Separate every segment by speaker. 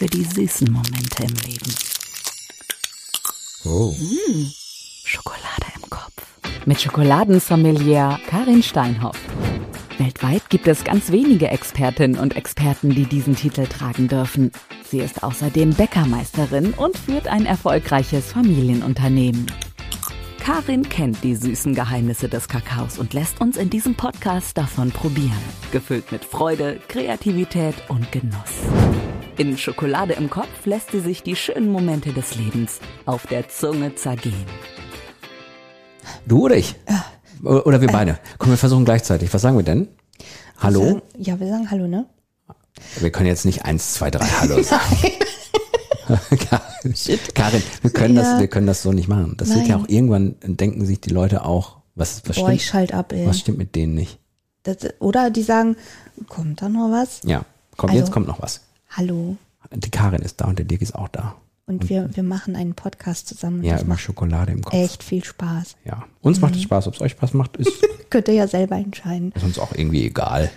Speaker 1: für die süßen Momente im Leben.
Speaker 2: Oh.
Speaker 1: Mmh, Schokolade im Kopf. Mit Schokoladensommelier Karin Steinhoff. Weltweit gibt es ganz wenige Expertinnen und Experten, die diesen Titel tragen dürfen. Sie ist außerdem Bäckermeisterin und führt ein erfolgreiches Familienunternehmen. Karin kennt die süßen Geheimnisse des Kakaos und lässt uns in diesem Podcast davon probieren. Gefüllt mit Freude, Kreativität und Genuss. In Schokolade im Kopf lässt sie sich die schönen Momente des Lebens auf der Zunge zergehen.
Speaker 2: Du oder ich? Oder wir beide. Komm, wir versuchen gleichzeitig. Was sagen wir denn? Hallo?
Speaker 3: Sagen, ja, wir sagen Hallo, ne?
Speaker 2: Wir können jetzt nicht eins, zwei, drei Hallo sagen. Karin, wir können
Speaker 3: Ja.
Speaker 2: das, wir können das so nicht machen. Das wird ja
Speaker 3: Nein.
Speaker 2: auch irgendwann denken sich die Leute auch, was, was
Speaker 3: Boah,
Speaker 2: stimmt,
Speaker 3: ich schalt ab, ey.
Speaker 2: was stimmt mit denen nicht?
Speaker 3: Das, oder die sagen, kommt da noch was?
Speaker 2: Ja, komm,
Speaker 3: Also-
Speaker 2: jetzt kommt noch was.
Speaker 3: Hallo.
Speaker 2: Die Karin ist da und der Dirk ist auch da.
Speaker 3: Und wir, wir machen einen Podcast zusammen.
Speaker 2: Ja, über
Speaker 3: macht
Speaker 2: Schokolade im Kopf.
Speaker 3: echt viel Spaß.
Speaker 2: Ja. Uns macht
Speaker 3: Mhm.
Speaker 2: es Spaß, ob es euch Spaß macht, ist,
Speaker 3: Könnt ihr ja selber entscheiden.
Speaker 2: ist uns auch irgendwie egal.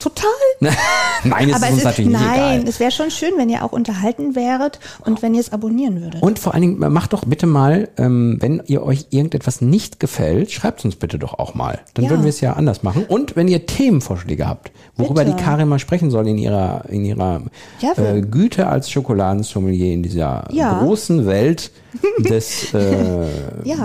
Speaker 3: Total.
Speaker 2: Nein, es
Speaker 3: Aber
Speaker 2: ist
Speaker 3: es
Speaker 2: uns
Speaker 3: ist,
Speaker 2: natürlich nicht
Speaker 3: nein,
Speaker 2: egal.
Speaker 3: es wäre schon schön, wenn ihr auch unterhalten wäret und wenn ihr es abonnieren würdet.
Speaker 2: Und vor allen Dingen, macht doch bitte mal, ähm, wenn ihr euch irgendetwas nicht gefällt, schreibt uns bitte doch auch mal. Dann
Speaker 3: Ja.
Speaker 2: würden wir es ja anders machen. Und wenn ihr Themenvorschläge habt, worüber
Speaker 3: Bitte.
Speaker 2: die Karin mal sprechen soll in ihrer, in ihrer
Speaker 3: Ja,
Speaker 2: äh, Güte als Schokoladensommelier in dieser
Speaker 3: Ja.
Speaker 2: großen Welt des äh,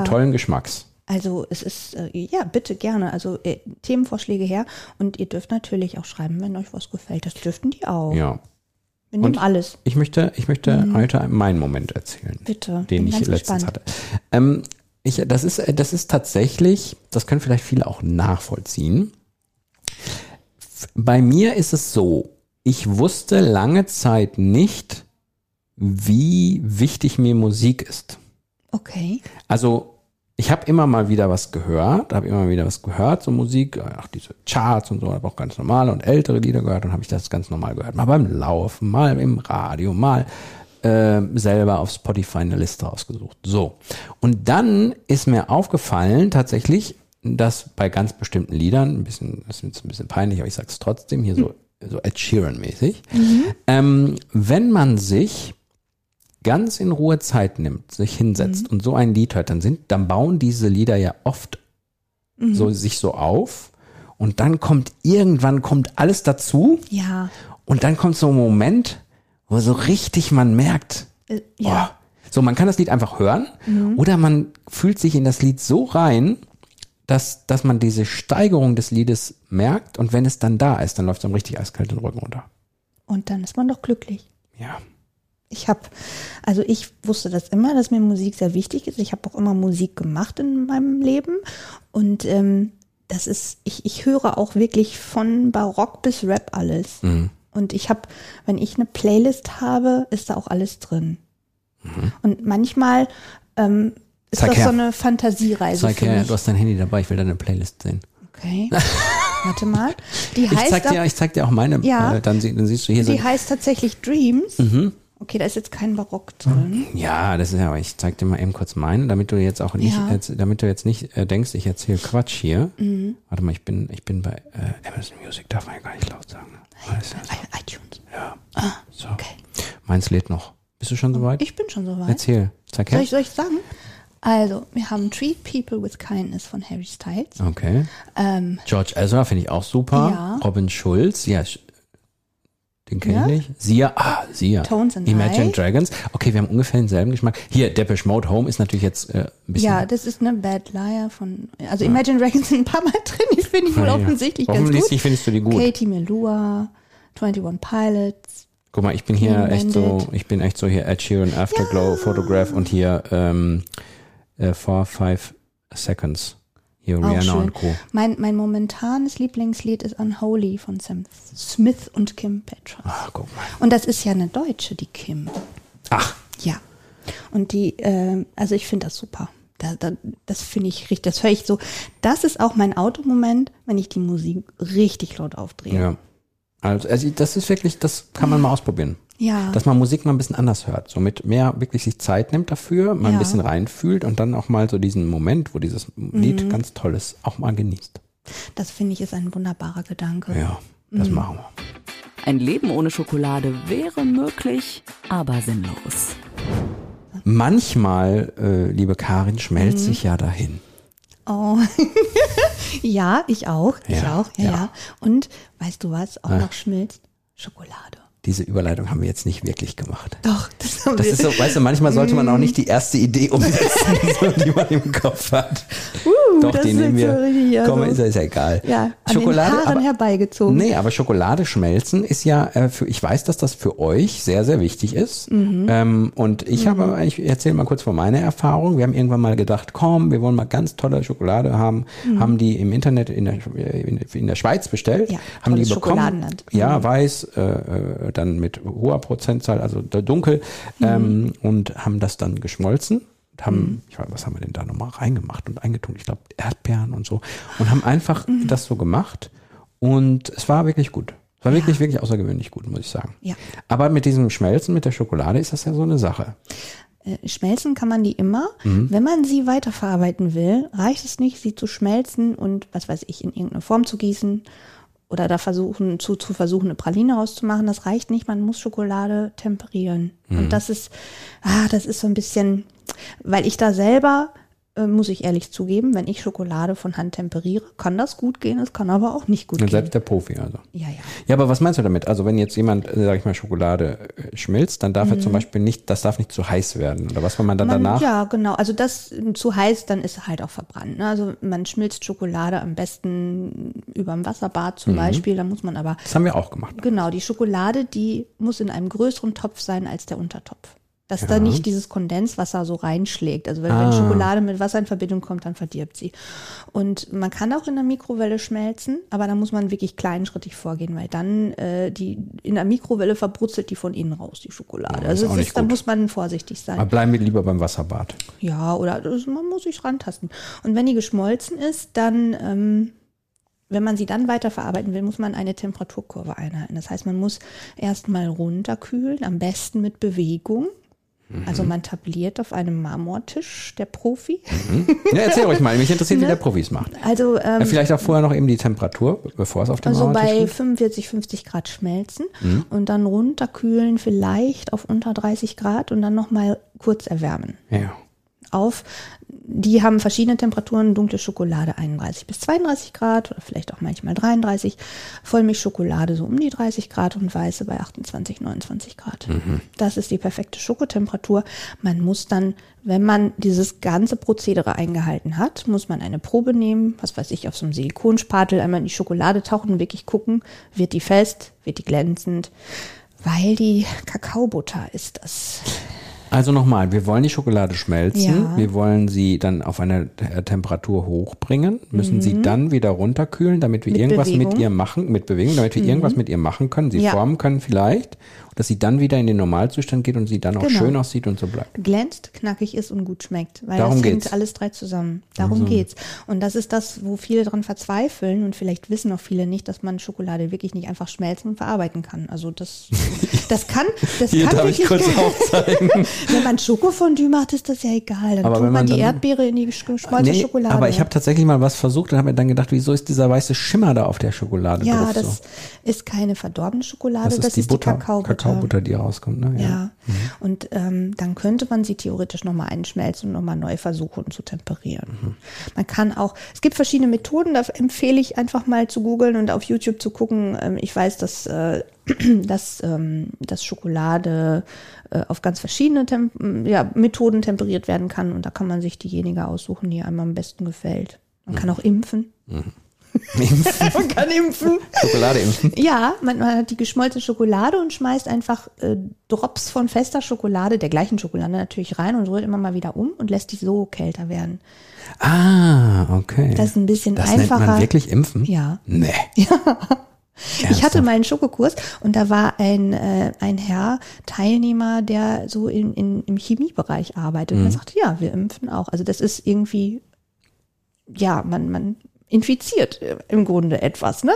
Speaker 2: tollen Geschmacks.
Speaker 3: Also es ist, äh, ja, bitte gerne. Also äh, Themenvorschläge her. Und ihr dürft natürlich auch schreiben, wenn euch was gefällt. Das dürften die auch.
Speaker 2: Ja.
Speaker 3: Wir nehmen
Speaker 2: Und-
Speaker 3: alles.
Speaker 2: Ich möchte, ich möchte heute meinen Moment erzählen.
Speaker 3: Mhm. Bitte.
Speaker 2: Den ich letztens
Speaker 3: gespannt.
Speaker 2: hatte. Ähm, ich, das ist, das ist tatsächlich, das können vielleicht viele auch nachvollziehen. Bei mir ist es so, ich wusste lange Zeit nicht, wie wichtig mir Musik ist.
Speaker 3: Okay.
Speaker 2: Also ich habe immer mal wieder was gehört, habe immer wieder was gehört, so Musik, auch diese Charts und so, habe auch ganz normale und ältere Lieder gehört und habe ich das ganz normal gehört. Mal beim Laufen, mal im Radio, mal äh, selber auf Spotify eine Liste ausgesucht. So. Und dann ist mir aufgefallen, tatsächlich, dass bei ganz bestimmten Liedern, ein bisschen, das ist jetzt ein bisschen peinlich, aber ich sag's trotzdem, hier so, so Ed Sheeran-mäßig, ähm, wenn man sich ganz in Ruhe Zeit nimmt, sich hinsetzt und so ein Lied hört, dann sind, dann bauen diese Lieder ja oft so sich so auf und dann kommt irgendwann kommt alles dazu
Speaker 3: Ja.
Speaker 2: und dann kommt so ein Moment, wo so richtig man merkt,
Speaker 3: Äh, ja.
Speaker 2: oh, so man kann das Lied einfach hören oder man fühlt sich in das Lied so rein, dass, dass man diese Steigerung des Liedes merkt und wenn es dann da ist, dann läuft es einem richtig eiskalt den Rücken runter.
Speaker 3: Und dann ist man doch glücklich.
Speaker 2: Ja.
Speaker 3: Ich habe, also ich wusste das immer, dass mir Musik sehr wichtig ist. Ich habe auch immer Musik gemacht in meinem Leben. Und ähm, das ist, ich, ich höre auch wirklich von Barock bis Rap alles.
Speaker 2: Mhm.
Speaker 3: Und ich habe, wenn ich eine Playlist habe, ist da auch alles drin. Und manchmal ähm, ist
Speaker 2: Mhm. Zeig
Speaker 3: das
Speaker 2: her.
Speaker 3: so eine Fantasiereise
Speaker 2: Zeig her, du hast dein Handy dabei, ich will deine Playlist sehen.
Speaker 3: Okay. Warte mal. Die
Speaker 2: Ich
Speaker 3: heißt,
Speaker 2: zeig dir,
Speaker 3: auch-
Speaker 2: ich zeig dir auch meine,
Speaker 3: Ja.
Speaker 2: äh, dann, sie- dann siehst du hier so.
Speaker 3: die heißt tatsächlich Dreams.
Speaker 2: Mhm.
Speaker 3: Okay, da ist jetzt kein Barock drin.
Speaker 2: Ja, das ist ja, aber ich zeig dir mal eben kurz meinen, damit du jetzt auch nicht,
Speaker 3: Ja.
Speaker 2: jetzt, damit du jetzt nicht äh, denkst, ich erzähle Quatsch hier.
Speaker 3: Mhm.
Speaker 2: Warte mal, ich bin, ich bin bei äh, Amazon Music, darf man ja gar nicht laut sagen. Ne?
Speaker 3: I- iTunes.
Speaker 2: ja. So.
Speaker 3: Okay.
Speaker 2: Meins lädt noch. Bist du schon soweit?
Speaker 3: Ich bin schon soweit.
Speaker 2: Erzähl. Zeig
Speaker 3: Soll
Speaker 2: her.
Speaker 3: ich, soll ich sagen? Also, wir haben Treat People with Kindness von Harry Styles.
Speaker 2: Okay.
Speaker 3: Ähm,
Speaker 2: George Ezra finde ich auch super.
Speaker 3: Ja.
Speaker 2: Robin Schulz, ja, den kenne
Speaker 3: Ja.
Speaker 2: ich nicht. Sia, ah, Sia.
Speaker 3: Tones and
Speaker 2: Imagine
Speaker 3: I.
Speaker 2: Dragons. Okay, wir haben ungefähr denselben Geschmack. Hier, Depeche Mode Home ist natürlich jetzt äh, ein bisschen.
Speaker 3: ja, das ist eine Bad Liar von, also Imagine Dragons sind ein paar Mal drin. Ich finde ich wohl
Speaker 2: Ja, ja.
Speaker 3: offensichtlich ganz
Speaker 2: Offensichtlich
Speaker 3: gut.
Speaker 2: findest du die gut.
Speaker 3: Katie Melua, 21 Pilots.
Speaker 2: Guck mal, ich bin hier
Speaker 3: Clean
Speaker 2: echt so,
Speaker 3: Bandit.
Speaker 2: ich bin echt so hier Ed Sheeran Afterglow Photograph und hier ähm, äh, Four, Five Seconds. Hier
Speaker 3: Auch
Speaker 2: Rihanna
Speaker 3: schön.
Speaker 2: und Co.
Speaker 3: Mein, mein momentanes Lieblingslied ist Unholy von Sam Smith und Kim Petras.
Speaker 2: Ach, guck mal.
Speaker 3: Und das ist ja eine Deutsche, die Kim.
Speaker 2: Ach,
Speaker 3: Ja. Und die, ähm, also ich finde das super. Da, da, das finde ich richtig, das höre ich so. Das ist auch mein Automoment, wenn ich die Musik richtig laut aufdrehe.
Speaker 2: ja. Also, also das ist wirklich, das kann man mal ausprobieren.
Speaker 3: Ja.
Speaker 2: Dass man Musik mal ein bisschen anders hört. So mit mehr wirklich sich Zeit nimmt dafür, mal ein
Speaker 3: Ja.
Speaker 2: bisschen reinfühlt und dann auch mal so diesen Moment, wo dieses
Speaker 3: Mhm.
Speaker 2: Lied ganz toll ist, auch mal genießt.
Speaker 3: Das finde ich ist ein wunderbarer Gedanke.
Speaker 2: Ja, das
Speaker 3: Mhm.
Speaker 2: machen wir.
Speaker 1: Ein Leben ohne Schokolade wäre möglich, aber sinnlos.
Speaker 2: Manchmal, äh, liebe Karin, schmelzt sich ja dahin.
Speaker 3: Oh. ja, ich auch. Ich
Speaker 2: Ja,
Speaker 3: auch. Ja,
Speaker 2: ja.
Speaker 3: ja, Und weißt du was auch noch schmilzt? Schokolade.
Speaker 2: Diese Überleitung haben wir jetzt nicht wirklich gemacht.
Speaker 3: Doch, das haben
Speaker 2: Das
Speaker 3: wir.
Speaker 2: ist so, weißt du, manchmal sollte man auch nicht die erste Idee umsetzen, die man im Kopf hat. Doch,
Speaker 3: das ist
Speaker 2: nehmen wir.
Speaker 3: so also-
Speaker 2: Komm, ist, ja- ist ja egal.
Speaker 3: ja, an
Speaker 2: Schokolade,
Speaker 3: den Haaren
Speaker 2: aber,
Speaker 3: herbeigezogen.
Speaker 2: Nee, aber Schokolade schmelzen ist ja äh, für, ich weiß, dass das für euch sehr, sehr wichtig ist.
Speaker 3: Mhm.
Speaker 2: Ähm, und ich habe, ich erzähle mal kurz von meiner Erfahrung. Wir haben irgendwann mal gedacht, komm, wir wollen mal ganz tolle Schokolade haben. Haben die im Internet in der, in, der Schweiz bestellt.
Speaker 3: Mhm. Ja,
Speaker 2: haben die bekommen.
Speaker 3: Schokoladenland. Mhm.
Speaker 2: Ja, weiß, äh, äh, dann mit hoher Prozentzahl, also dunkel.
Speaker 3: Mhm.
Speaker 2: Ähm, und haben das dann geschmolzen. Und haben, ich weiß, was haben wir denn da nochmal reingemacht und eingetun? Ich glaube, Erdbeeren und so. Und haben einfach
Speaker 3: Mhm.
Speaker 2: das so gemacht. Und es war wirklich gut. Es war wirklich, wirklich außergewöhnlich gut, muss ich sagen.
Speaker 3: Ja.
Speaker 2: Aber mit diesem Schmelzen, mit der Schokolade ist das ja so eine Sache.
Speaker 3: Äh, Schmelzen kann man die immer.
Speaker 2: Mhm.
Speaker 3: Wenn man sie weiterverarbeiten will, reicht es nicht, sie zu schmelzen und, was weiß ich, in irgendeine Form zu gießen oder da versuchen, zu, zu versuchen, eine Praline rauszumachen. Das reicht nicht. Man muss Schokolade temperieren.
Speaker 2: Mhm.
Speaker 3: Und das ist, ah, das ist so ein bisschen, weil ich da selber, äh, muss ich ehrlich zugeben, wenn ich Schokolade von Hand temperiere, kann das gut gehen, es kann aber auch nicht gut
Speaker 2: Und
Speaker 3: gehen.
Speaker 2: selbst der Profi also.
Speaker 3: Ja, ja.
Speaker 2: Ja, aber was meinst du damit? Also wenn jetzt jemand, äh, sag ich mal, Schokolade äh, schmilzt, dann darf er zum Beispiel nicht, das darf nicht zu heiß werden. Oder was, wenn man dann
Speaker 3: Mhm. Man,
Speaker 2: danach
Speaker 3: Ja, genau. Also das zu heiß, dann ist er halt auch verbrannt. Ne? Also man schmilzt Schokolade am besten über dem Wasserbad
Speaker 2: Mhm.
Speaker 3: zum Beispiel. Da muss man aber,
Speaker 2: Das haben wir auch gemacht.
Speaker 3: genau, die Schokolade, die muss in einem größeren Topf sein als der Untertopf. Dass da nicht dieses Kondenswasser so reinschlägt. Also wenn,
Speaker 2: Ah.
Speaker 3: wenn Schokolade mit Wasser in Verbindung kommt, dann verdirbt sie. Und man kann auch in der Mikrowelle schmelzen, aber da muss man wirklich kleinschrittig vorgehen, weil dann äh, die in der Mikrowelle verbrutzelt die von innen raus, die Schokolade.
Speaker 2: Ja,
Speaker 3: also ist, da muss man vorsichtig sein.
Speaker 2: Aber bleiben wir lieber beim Wasserbad.
Speaker 3: Ja, oder das, man muss sich rantasten. Und wenn die geschmolzen ist, dann, ähm, wenn man sie dann weiterverarbeiten will, muss man eine Temperaturkurve einhalten. Das heißt, man muss erstmal runterkühlen, am besten mit Bewegung. Also man tabliert auf einem Marmortisch, der Profi.
Speaker 2: Ja, erzähl euch mal, mich interessiert, wie
Speaker 3: Ne?
Speaker 2: der Profis macht.
Speaker 3: Also, ähm,
Speaker 2: Ja, vielleicht auch vorher noch eben die Temperatur, bevor es auf dem
Speaker 3: also
Speaker 2: Mauertisch
Speaker 3: bei
Speaker 2: liegt.
Speaker 3: 45, 50 Grad schmelzen und dann runterkühlen, vielleicht auf unter 30 Grad und dann nochmal kurz erwärmen.
Speaker 2: Ja.
Speaker 3: Auf. Die haben verschiedene Temperaturen. Dunkle Schokolade 31 bis 32 Grad oder vielleicht auch manchmal 33. Vollmilchschokolade so um die 30 Grad und weiße bei 28, 29 Grad. Das ist die perfekte Schokotemperatur. Man muss dann, wenn man dieses ganze Prozedere eingehalten hat, muss man eine Probe nehmen, was weiß ich, auf so einem Silikonspatel einmal in die Schokolade tauchen und wirklich gucken, wird die fest, wird die glänzend, weil die Kakaobutter ist das.
Speaker 2: Also nochmal, wir wollen die Schokolade schmelzen,
Speaker 3: Ja.
Speaker 2: wir wollen sie dann auf eine äh, Temperatur hochbringen, müssen sie dann wieder runterkühlen, damit wir
Speaker 3: Mhm. Mit
Speaker 2: irgendwas mit
Speaker 3: Bewegung. Mhm.
Speaker 2: ihr machen, mit Bewegung, damit wir irgendwas mit ihr machen können, sie
Speaker 3: Ja.
Speaker 2: formen können vielleicht, dass sie dann wieder in den Normalzustand geht und sie dann auch
Speaker 3: Genau.
Speaker 2: schön aussieht und so bleibt.
Speaker 3: glänzt, knackig ist und gut schmeckt. Weil
Speaker 2: Darum
Speaker 3: das hängt
Speaker 2: geht's.
Speaker 3: alles drei zusammen. Darum geht's. Und das ist das, wo viele dran verzweifeln und vielleicht wissen auch viele nicht, dass man Schokolade wirklich nicht einfach schmelzen und verarbeiten kann. Also das, das kann, das
Speaker 2: Hier
Speaker 3: kann
Speaker 2: darf ich kurz aufzeigen.
Speaker 3: Wenn man Schokofondue macht, ist das ja egal. Dann
Speaker 2: Aber
Speaker 3: tut man, die Erdbeere in die gesch- geschmolzene
Speaker 2: Nee,
Speaker 3: Schokolade.
Speaker 2: aber ich habe tatsächlich mal was versucht und habe mir dann gedacht, wieso ist dieser weiße Schimmer da auf der Schokolade
Speaker 3: ja,
Speaker 2: drauf?
Speaker 3: das
Speaker 2: so?
Speaker 3: ist keine verdorbene Schokolade,
Speaker 2: das ist die Butter,
Speaker 3: Kakaobutter.
Speaker 2: Kakaobutter, die rauskommt. Ne?
Speaker 3: Ja. Und ähm, dann könnte man sie theoretisch nochmal einschmelzen und nochmal neu versuchen zu temperieren. Man kann auch, es gibt verschiedene Methoden, da empfehle ich einfach mal zu googeln und auf YouTube zu gucken. Ähm, ich weiß, dass, äh, dass, ähm, dass Schokolade äh, auf ganz verschiedene Tem ja, Methoden temperiert werden kann und da kann man sich diejenige aussuchen, die einem am besten gefällt. Man kann auch impfen. man kann impfen.
Speaker 2: Schokolade impfen.
Speaker 3: Ja, man, man hat die geschmolzene Schokolade und schmeißt einfach äh, Drops von fester Schokolade, der gleichen Schokolade natürlich rein und rührt immer mal wieder um und lässt die so kälter werden.
Speaker 2: Ah, okay.
Speaker 3: Das ist ein bisschen
Speaker 2: das nennt
Speaker 3: einfacher.
Speaker 2: man wirklich impfen?
Speaker 3: Ja.
Speaker 2: Nee.
Speaker 3: Ich hatte mal einen Schokokurs und da war ein, äh, ein Herr Teilnehmer, der so in, in, im Chemiebereich arbeitet. Und er sagte, ja, wir impfen auch. Also das ist irgendwie, ja, man, man infiziert äh, im Grunde etwas. Ne?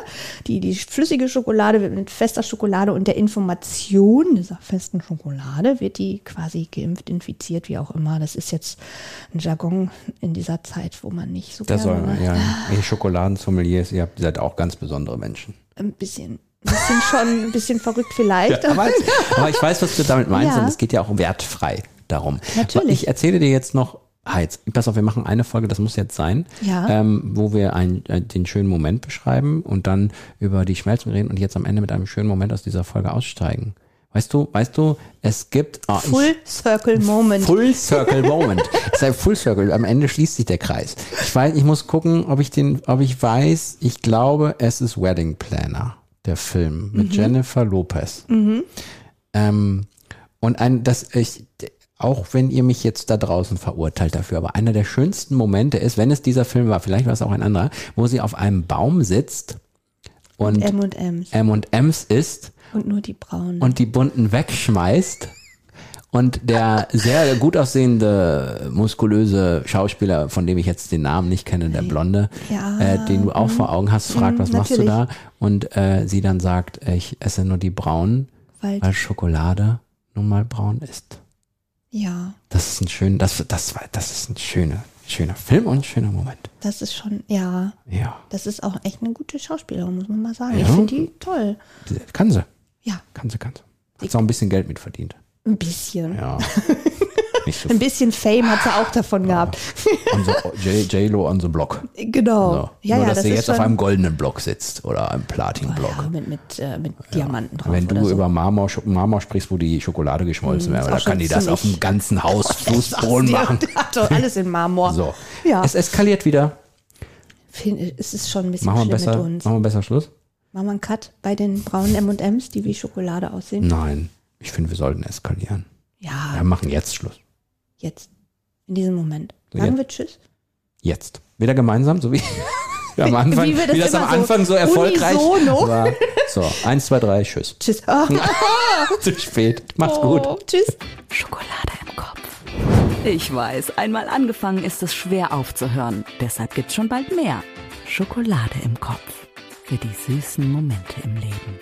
Speaker 3: Die, die flüssige Schokolade wird mit fester Schokolade und der Information dieser festen Schokolade wird die quasi geimpft, infiziert, wie auch immer. Das ist jetzt ein Jargon in dieser Zeit, wo man nicht so
Speaker 2: Das soll man, ja. Ihr Schokoladensommeliers, ihr habt, ihr seid auch ganz besondere Menschen.
Speaker 3: Ein bisschen ein bisschen schon, ein bisschen verrückt vielleicht.
Speaker 2: Ja, aber, aber, ich weiß, was du damit meinst
Speaker 3: Ja.
Speaker 2: und es geht ja auch wertfrei darum.
Speaker 3: Natürlich.
Speaker 2: Ich erzähle dir jetzt noch, ah, jetzt, pass auf, wir machen eine Folge, das muss jetzt sein,
Speaker 3: Ja.
Speaker 2: ähm, wo wir ein, äh, den schönen Moment beschreiben und dann über die Schmelzung reden und jetzt am Ende mit einem schönen Moment aus dieser Folge aussteigen. Weißt du, weißt du, es gibt ich-
Speaker 3: Full Circle Moment.
Speaker 2: Full Circle Moment. Es ist ein Full Circle. Am Ende schließt sich der Kreis. Ich weiß, ich muss gucken, ob ich den, ob ich weiß. Ich glaube, es ist Wedding Planner, der Film mit Jennifer Lopez. Ähm, und ein, das ich, auch wenn ihr mich jetzt da draußen verurteilt dafür, aber einer der schönsten Momente ist, wenn es dieser Film war, vielleicht war es auch ein anderer, wo sie auf einem Baum sitzt und
Speaker 3: M&M's.
Speaker 2: M&M's isst
Speaker 3: Und nur die braunen.
Speaker 2: und die bunten wegschmeißt und der sehr gut aussehende, muskulöse Schauspieler, von dem ich jetzt den Namen nicht kenne, der Blonde,
Speaker 3: Ja,
Speaker 2: äh, den du auch vor Augen hast, fragt, was machst du
Speaker 3: natürlich.
Speaker 2: da? Und äh, sie dann sagt, ich esse nur die braunen,
Speaker 3: Weil-
Speaker 2: weil Schokolade nun mal braun ist.
Speaker 3: ja,
Speaker 2: Das ist ein schön, das, das, das ist ein schöner, schöner Film und ein schöner Moment.
Speaker 3: das ist schon, ja,
Speaker 2: Ja,
Speaker 3: das ist auch echt eine gute Schauspielerin, muss man mal sagen.
Speaker 2: Ja.
Speaker 3: Ich finde die toll.
Speaker 2: kann sie,
Speaker 3: Ja,
Speaker 2: kann sie, kann sie. Hat sie auch ein bisschen Geld mit verdient.
Speaker 3: Ein bisschen.
Speaker 2: Ja. So
Speaker 3: Ein bisschen Fame hat sie auch davon gehabt.
Speaker 2: on the, J- J-Lo on the Block.
Speaker 3: Genau.
Speaker 2: So.
Speaker 3: Ja,
Speaker 2: Nur,
Speaker 3: ja,
Speaker 2: dass
Speaker 3: das
Speaker 2: sie
Speaker 3: ist
Speaker 2: jetzt auf einem goldenen Block sitzt oder einem Platin-Block.
Speaker 3: ja, mit, mit, äh, mit Diamanten drauf.
Speaker 2: Wenn du
Speaker 3: so.
Speaker 2: über Marmor, Marmor sprichst, wo die Schokolade geschmolzen wäre,
Speaker 3: ist
Speaker 2: da kann die das auf dem ganzen Haus Fußboden
Speaker 3: Ja,
Speaker 2: machen.
Speaker 3: alles in Marmor.
Speaker 2: So.
Speaker 3: Ja,
Speaker 2: Es eskaliert wieder.
Speaker 3: Es ist schon ein bisschen
Speaker 2: Machen wir besser,
Speaker 3: mit uns.
Speaker 2: machen wir besser Schluss?
Speaker 3: Machen wir einen Cut bei den braunen M&M's, die wie Schokolade aussehen?
Speaker 2: Nein. Ich finde, wir sollten eskalieren.
Speaker 3: Ja,
Speaker 2: Wir machen jetzt Schluss.
Speaker 3: jetzt. In diesem Moment. Sagen
Speaker 2: jetzt.
Speaker 3: wir Tschüss.
Speaker 2: Jetzt. Wieder gemeinsam, so wie, wie am Anfang,
Speaker 3: wie wir das
Speaker 2: wie das am
Speaker 3: immer so
Speaker 2: Anfang so erfolgreich
Speaker 3: unisono.
Speaker 2: war. So, eins, zwei, drei, tschüss.
Speaker 3: Tschüss. Ah.
Speaker 2: Zu spät. Macht's gut.
Speaker 3: Oh, tschüss.
Speaker 1: Schokolade im Kopf. Ich weiß, einmal angefangen ist es schwer aufzuhören. Deshalb gibt's schon bald mehr. Schokolade im Kopf. Für die süßen Momente im Leben.